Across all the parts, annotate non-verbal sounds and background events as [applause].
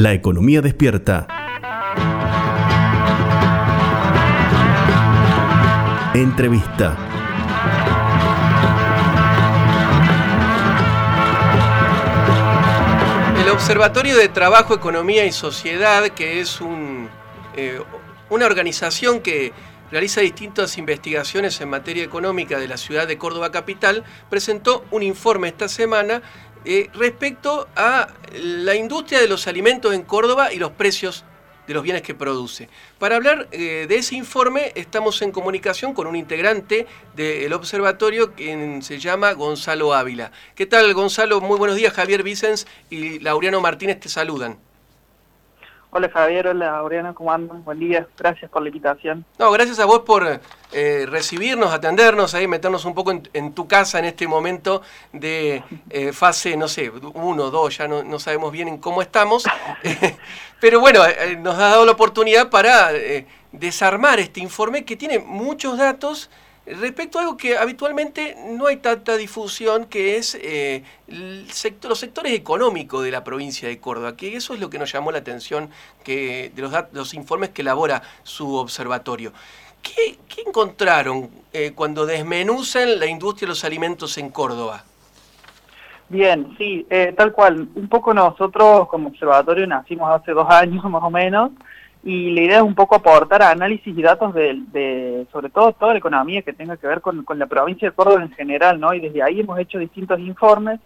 La economía despierta. Entrevista. El Observatorio de Trabajo, Economía y Sociedad, que es eh, una organización que realiza distintas investigaciones en materia económica de la ciudad de Córdoba Capital, presentó un informe esta semana eh, respecto a la industria de los alimentos en Córdoba y los precios de los bienes que produce. Para hablar eh, de ese informe estamos en comunicación con un integrante del observatorio que se llama Gonzalo Ávila. ¿Qué tal Gonzalo? Muy buenos días. Javier Vicens y Laureano Martínez te saludan. Hola Javier, hola Oriana, ¿cómo andan? Buen día, gracias por la invitación. No, gracias a vos por eh, recibirnos, atendernos, ahí meternos un poco en, tu casa en este momento de eh, fase, no sé, uno, dos, ya no, sabemos bien en cómo estamos. [laughs] pero bueno, eh, nos ha dado la oportunidad para desarmar este informe que tiene muchos datos Respecto a algo que habitualmente no hay tanta difusión, que es eh, los sectores económicos de la provincia de Córdoba, que eso es lo que nos llamó la atención que, de los, informes que elabora su observatorio. ¿Qué, encontraron eh, cuando desmenuzan la industria de los alimentos en Córdoba? Bien, sí, eh, tal cual. Un poco nosotros como observatorio nacimos hace dos años [laughs] más o menos y la idea es un poco aportar análisis y datos de, sobre todo toda la economía que tenga que ver con, la provincia de Córdoba en general, ¿no? Y desde ahí hemos hecho distintos informes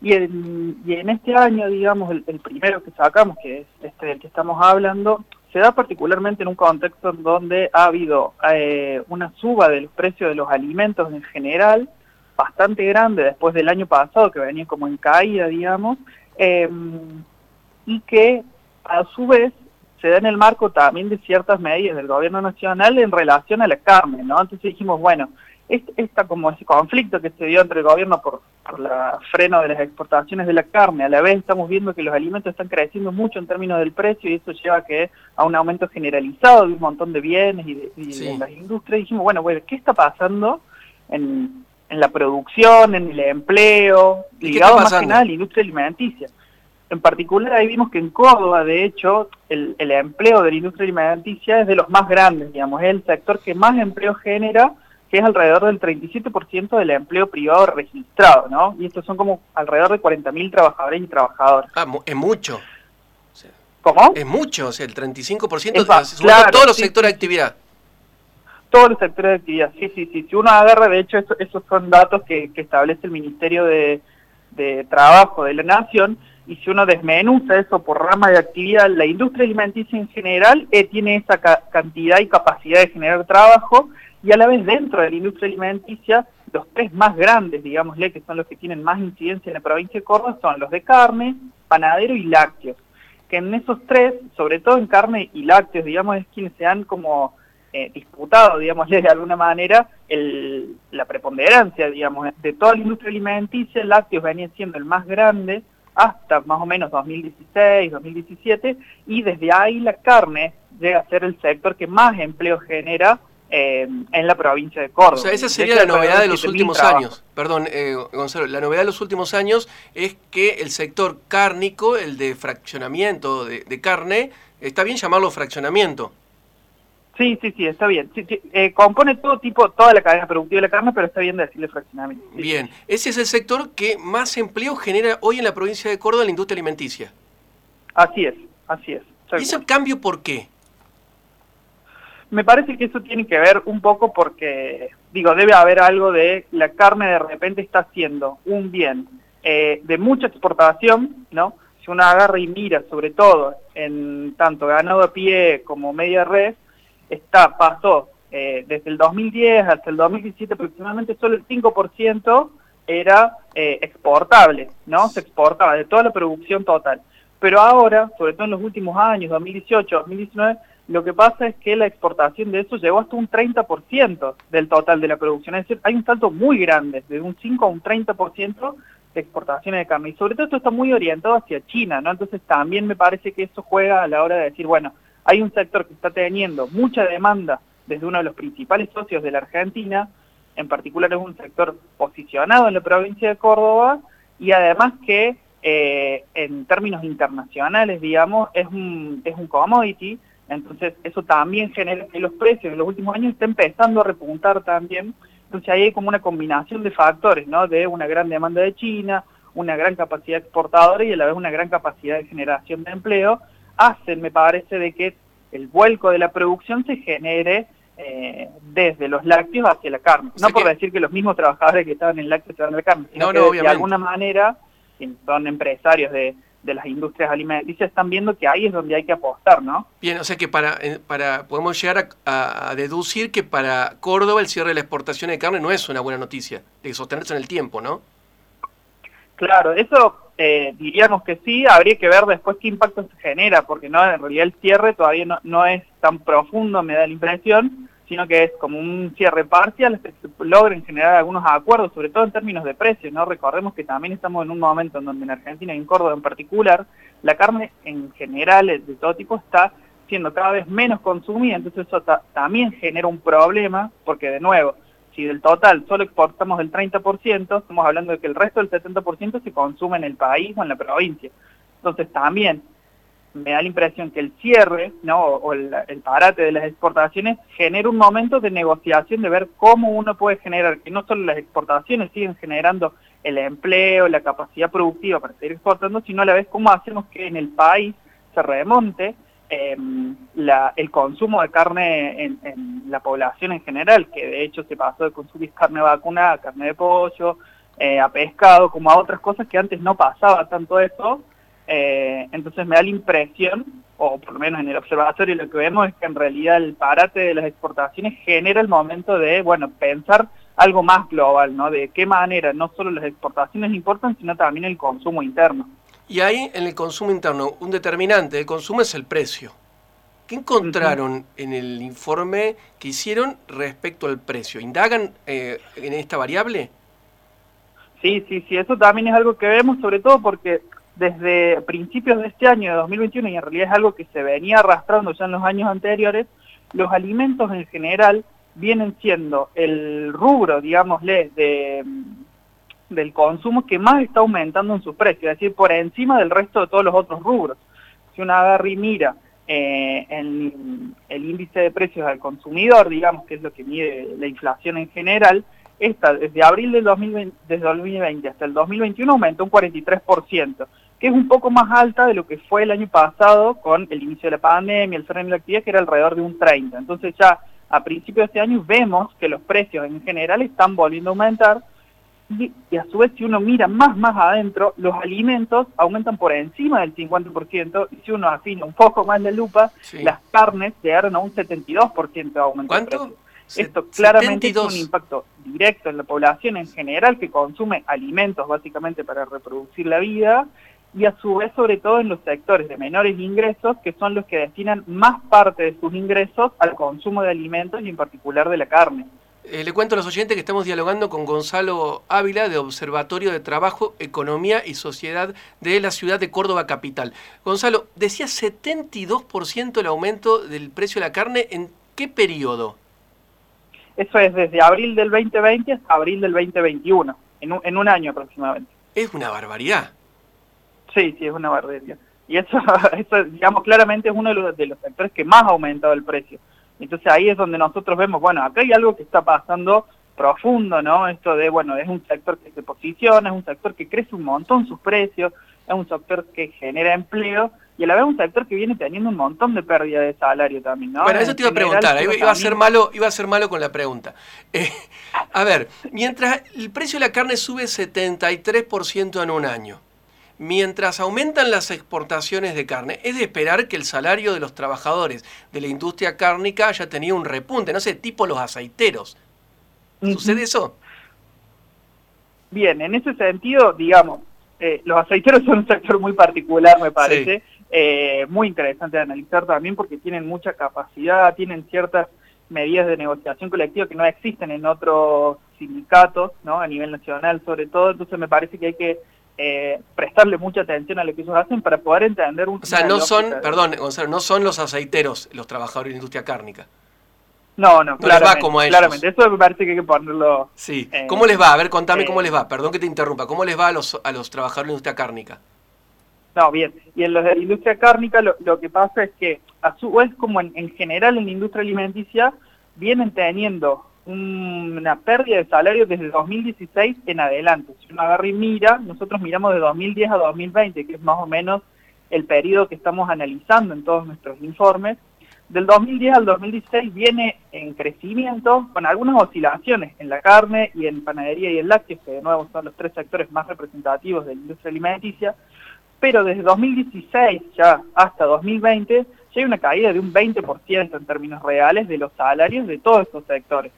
y en, y en este año, digamos, el, primero que sacamos, que es este del que estamos hablando, se da particularmente en un contexto en donde ha habido eh, una suba de los precios de los alimentos en general, bastante grande después del año pasado, que venía como en caída, digamos, eh, y que a su vez se da en el marco también de ciertas medidas del gobierno nacional en relación a la carne, ¿no? Entonces dijimos, bueno, esta como ese conflicto que se dio entre el gobierno por, por la freno de las exportaciones de la carne, a la vez estamos viendo que los alimentos están creciendo mucho en términos del precio y eso lleva a, que, a un aumento generalizado de un montón de bienes y de, las industrias. dijimos, bueno, bueno, ¿qué está pasando en, en la producción, en el empleo, ligado más que nada a la industria alimenticia? En particular ahí vimos que en Córdoba, de hecho, el, empleo de la industria alimenticia es de los más grandes, digamos, es el sector que más empleo genera, que es alrededor del 37% del empleo privado registrado, ¿no? Y estos son como alrededor de 40.000 trabajadores y trabajadoras. Ah, es mucho. ¿Cómo? Es mucho, o sea, el 35% de todos los sectores de actividad. Todos los sectores de actividad, sí, sí, sí. Si uno agarra, de hecho, esos son datos que, establece el Ministerio de, de Trabajo de la Nación, y si uno desmenuza eso por rama de actividad, la industria alimenticia en general eh, tiene esa cantidad y capacidad de generar trabajo y a la vez dentro de la industria alimenticia los tres más grandes, digámosle, que son los que tienen más incidencia en la provincia de Córdoba, son los de carne, panadero y lácteos. Que en esos tres, sobre todo en carne y lácteos, digamos, es quienes se han como eh, disputado, digamos, de alguna manera, el, la preponderancia, digamos, de toda la industria alimenticia, lácteos venía siendo el más grande, hasta más o menos 2016, 2017, y desde ahí la carne llega a ser el sector que más empleo genera eh, en la provincia de Córdoba. O sea, esa sería la novedad de los últimos años. Perdón, eh, Gonzalo, la novedad de los últimos años es que el sector cárnico, el de fraccionamiento de carne, está bien llamarlo fraccionamiento. Sí, sí, sí, está bien. Eh, compone todo tipo, toda la cadena productiva de la carne, pero está bien decirle fraccionamiento. Bien, ese es el sector que más empleo genera hoy en la provincia de Córdoba en la industria alimenticia. Así es, así es. ¿Y ese cambio por qué? Me parece que eso tiene que ver un poco porque, digo, debe haber algo de la carne de repente está siendo un bien eh, de mucha exportación, ¿no? Si uno agarra y mira, sobre todo en tanto ganado a pie como media red, está, pasó eh, desde el 2010 hasta el 2017 aproximadamente solo el 5% era eh, exportable, ¿no? Se exportaba de toda la producción total. Pero ahora, sobre todo en los últimos años, 2018, 2019, lo que pasa es que la exportación de eso llegó hasta un 30% del total de la producción. Es decir, hay un salto muy grande, de un 5 a un 30% de exportaciones de carne. Y sobre todo esto está muy orientado hacia China, ¿no? Entonces también me parece que eso juega a la hora de decir, bueno, hay un sector que está teniendo mucha demanda desde uno de los principales socios de la Argentina, en particular es un sector posicionado en la provincia de Córdoba, y además que eh, en términos internacionales, digamos, es un, es un commodity, entonces eso también genera que los precios en los últimos años estén empezando a repuntar también, entonces ahí hay como una combinación de factores, ¿no? De una gran demanda de China, una gran capacidad exportadora y a la vez una gran capacidad de generación de empleo, hacen, me parece, de que el vuelco de la producción se genere eh, desde los lácteos hacia la carne. no por decir que los mismos trabajadores que estaban en lácteos se van a la carne, sino que de alguna manera son empresarios de, las industrias alimenticias están viendo que ahí es donde hay que apostar, ¿no? Bien, o sea que para, eh, para podemos llegar a, deducir que para Córdoba el cierre de la exportación de carne no es una buena noticia, de sostenerse en el tiempo, ¿no? Claro, eso eh, diríamos que sí, habría que ver después qué impacto se genera, porque no en realidad el cierre todavía no, no es tan profundo, me da la impresión, sino que es como un cierre parcial, logren generar algunos acuerdos, sobre todo en términos de precios, ¿no? Recordemos que también estamos en un momento en donde en Argentina y en Córdoba en particular, la carne en general de todo tipo está siendo cada vez menos consumida, entonces eso también genera un problema, porque de nuevo, si del total solo exportamos el 30%, estamos hablando de que el resto del 70% se consume en el país o en la provincia. Entonces también me da la impresión que el cierre ¿no? o el, parate de las exportaciones genera un momento de negociación de ver cómo uno puede generar que no solo las exportaciones siguen generando el empleo, la capacidad productiva para seguir exportando, sino a la vez cómo hacemos que en el país se remonte eh, el consumo de carne en, la población en general, que de hecho se pasó de consumir carne vacuna a carne de pollo, eh, a pescado, como a otras cosas que antes no pasaba tanto eso. Eh, entonces me da la impresión, o por lo menos en el observatorio lo que vemos es que en realidad el parate de las exportaciones genera el momento de, bueno, pensar algo más global, ¿no? De qué manera no solo las exportaciones importan, sino también el consumo interno. Y ahí en el consumo interno, un determinante del consumo es el precio. ¿Qué encontraron en el informe que hicieron respecto al precio? ¿Indagan eh, en esta variable? Sí, sí, sí, eso también es algo que vemos, sobre todo porque desde principios de este año, de 2021, y en realidad es algo que se venía arrastrando ya en los años anteriores, los alimentos en general vienen siendo el rubro, digámosle, de, del consumo que más está aumentando en su precio, es decir, por encima del resto de todos los otros rubros. Si uno agarra y mira eh, el, índice de precios al consumidor, digamos que es lo que mide la inflación en general, esta desde abril del 2020, desde 2020 hasta el 2021 aumentó un 43%, que es un poco más alta de lo que fue el año pasado con el inicio de la pandemia, el freno de la actividad, que era alrededor de un 30%. Entonces ya a principios de este año vemos que los precios en general están volviendo a aumentar, y, a su vez si uno mira más más adentro, los alimentos aumentan por encima del 50% y si uno afina un poco más la lupa, las carnes llegaron a un 72% de aumento. ¿Cuánto? Esto claramente es un impacto directo en la población en general que consume alimentos básicamente para reproducir la vida y a su vez sobre todo en los sectores de menores ingresos que son los que destinan más parte de sus ingresos al consumo de alimentos y en particular de la carne. Eh, le cuento a los oyentes que estamos dialogando con Gonzalo Ávila de Observatorio de Trabajo, Economía y Sociedad de la ciudad de Córdoba Capital. Gonzalo, decía 72% el aumento del precio de la carne, ¿en qué periodo? Eso es desde abril del 2020 hasta abril del 2021, en un, en un año aproximadamente. Es una barbaridad. Sí, sí, es una barbaridad. Y eso, [laughs] eso digamos, claramente es uno de los, de los sectores que más ha aumentado el precio. Entonces ahí es donde nosotros vemos, bueno, acá hay algo que está pasando profundo, ¿no? Esto de, bueno, es un sector que se posiciona, es un sector que crece un montón sus precios, es un sector que genera empleo y a la vez un sector que viene teniendo un montón de pérdida de salario también, ¿no? Bueno, eso te iba a preguntar, iba, a ser malo, iba a ser malo con la pregunta. [laughs] Eh, a ver, mientras el precio de la carne sube 73% en un año, mientras aumentan las exportaciones de carne, es de esperar que el salario de los trabajadores de la industria cárnica haya tenido un repunte, no sé, tipo los aceiteros. ¿Sucede eso? Bien, en ese sentido, digamos, eh, los aceiteros [laughs] son un sector muy particular, me parece, eh, muy interesante de analizar también porque tienen mucha capacidad, tienen ciertas medidas de negociación colectiva que no existen en otros sindicatos, ¿no? A nivel nacional sobre todo, entonces me parece que hay que eh, prestarle mucha atención a lo que ellos hacen para poder entender un... O sea, no son, perdón, Gonzalo, no son los aceiteros los trabajadores de la industria cárnica. No, no, claramente, como a claramente, eso me parece que hay que ponerlo... Sí, ¿cómo les va? A ver, contame cómo les va, perdón que te interrumpa, ¿cómo les va a los, a los trabajadores de la industria cárnica? No, bien. Y en la industria cárnica lo, que pasa es que, a su vez, como en, general en la industria alimenticia, vienen teniendo una pérdida de salario desde 2016 en adelante. Si uno agarra y mira, nosotros miramos de 2010 a 2020, que es más o menos el periodo que estamos analizando en todos nuestros informes, del 2010 al 2016 viene en crecimiento con algunas oscilaciones en la carne y en panadería y en lácteos, que de nuevo son los tres sectores más representativos de la industria alimenticia, pero desde 2016 ya hasta 2020 ya hay una caída de un 20% en términos reales de los salarios de todos estos sectores.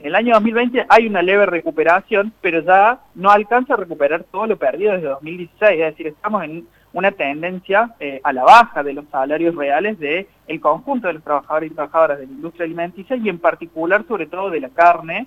En el año 2020 hay una leve recuperación, pero ya no alcanza a recuperar todo lo perdido desde 2016, es decir, estamos en una tendencia eh, a la baja de los salarios reales del el conjunto de los trabajadores y trabajadoras de la industria alimenticia y en particular sobre todo de la carne,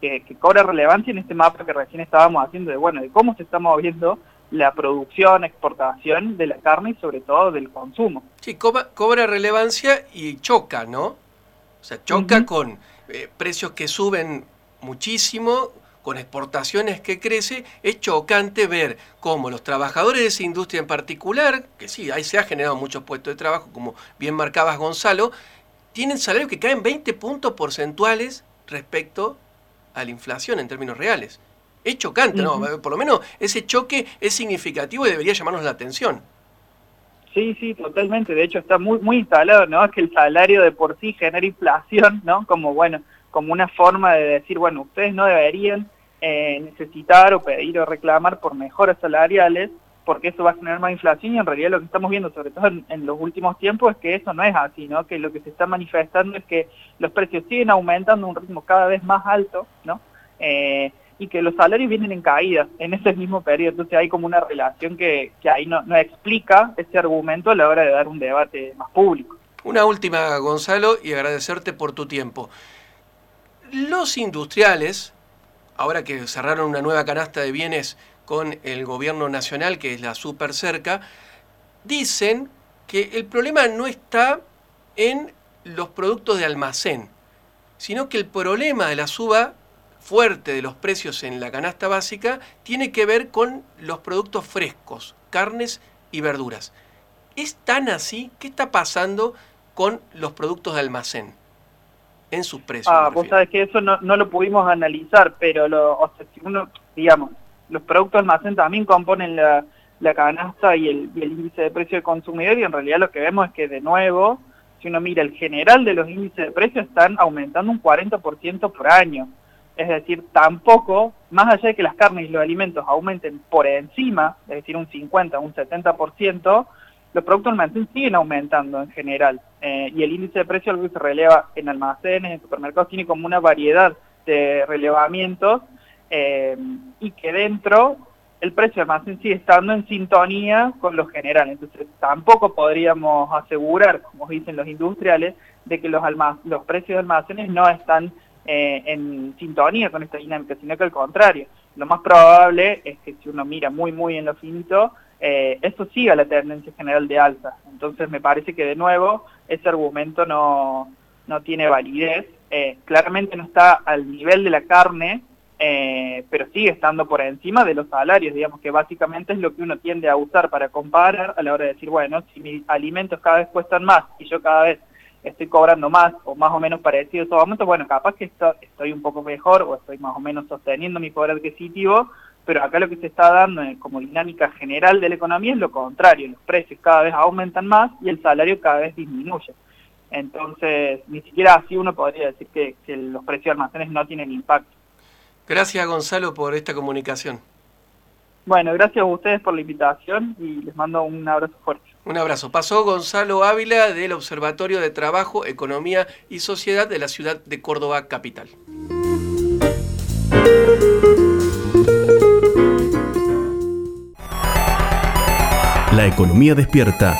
que, cobra relevancia en este mapa que recién estábamos haciendo de, bueno, de cómo se está moviendo la producción, exportación de la carne y sobre todo del consumo. Sí, cobra, relevancia y choca, ¿no? O sea, choca con eh, precios que suben muchísimo, con exportaciones que crece, es chocante ver cómo los trabajadores de esa industria en particular, que sí, ahí se ha generado muchos puestos de trabajo, como bien marcabas Gonzalo, tienen salarios que caen 20 puntos porcentuales respecto a la inflación en términos reales. Es chocante, ¿no? Por lo menos ese choque es significativo y debería llamarnos la atención. Sí, sí, totalmente. De hecho, está muy muy instalado, ¿no? Que el salario de por sí genera inflación, ¿no? Como, bueno, como una forma de decir, bueno, ustedes no deberían eh, necesitar o pedir o reclamar por mejoras salariales, porque eso va a generar más inflación y en realidad lo que estamos viendo, sobre todo en, los últimos tiempos, es que eso no es así, ¿no? Que lo que se está manifestando es que los precios siguen aumentando a un ritmo cada vez más alto, ¿no? Eh, y que los salarios vienen en caída en ese mismo periodo. Entonces hay como una relación que, que ahí no, no explica ese argumento a la hora de dar un debate más público. Una última, Gonzalo, y agradecerte por tu tiempo. Los industriales, ahora que cerraron una nueva canasta de bienes con el gobierno nacional, que es la super cerca, dicen que el problema no está en los productos de almacén, sino que el problema de la suba fuerte de los precios en la canasta básica tiene que ver con los productos frescos, carnes y verduras. ¿Es tan así? ¿Qué está pasando con los productos de almacén? en sus precios. Ah, vos sabés que eso no, lo pudimos analizar, pero lo, o sea, si uno, digamos, los productos almacén también componen la, canasta y el, índice de precio del consumidor y en realidad lo que vemos es que de nuevo, si uno mira el general de los índices de precios están aumentando un 40% por año. Es decir, tampoco, más allá de que las carnes y los alimentos aumenten por encima, es decir, un 50, un 70%, los productos almacén siguen aumentando en general eh, y el índice de precio que se releva en almacenes, en supermercados, tiene como una variedad de relevamientos eh, y que dentro el precio de almacén sigue estando en sintonía con lo general. Entonces tampoco podríamos asegurar, como dicen los industriales, de que los, los precios de almacenes no están eh, en sintonía con esta dinámica, sino que al contrario. Lo más probable es que si uno mira muy, muy en lo finito, eh, esto siga la tendencia general de alza. Entonces me parece que de nuevo ese argumento no, no tiene validez. Eh, claramente no está al nivel de la carne, eh, pero sigue estando por encima de los salarios, digamos que básicamente es lo que uno tiende a usar para comparar a la hora de decir, bueno, si mis alimentos cada vez cuestan más y yo cada vez estoy cobrando más o más o menos parecido a esos aumentos, bueno, capaz que estoy un poco mejor o estoy más o menos sosteniendo mi poder adquisitivo, pero acá lo que se está dando como dinámica general de la economía es lo contrario, los precios cada vez aumentan más y el salario cada vez disminuye. Entonces, ni siquiera así uno podría decir que, los precios de almacenes no tienen impacto. Gracias Gonzalo por esta comunicación. Bueno, gracias a ustedes por la invitación y les mando un abrazo fuerte. Un abrazo. Pasó Gonzalo Ávila del Observatorio de Trabajo, Economía y Sociedad de la ciudad de Córdoba Capital. La economía despierta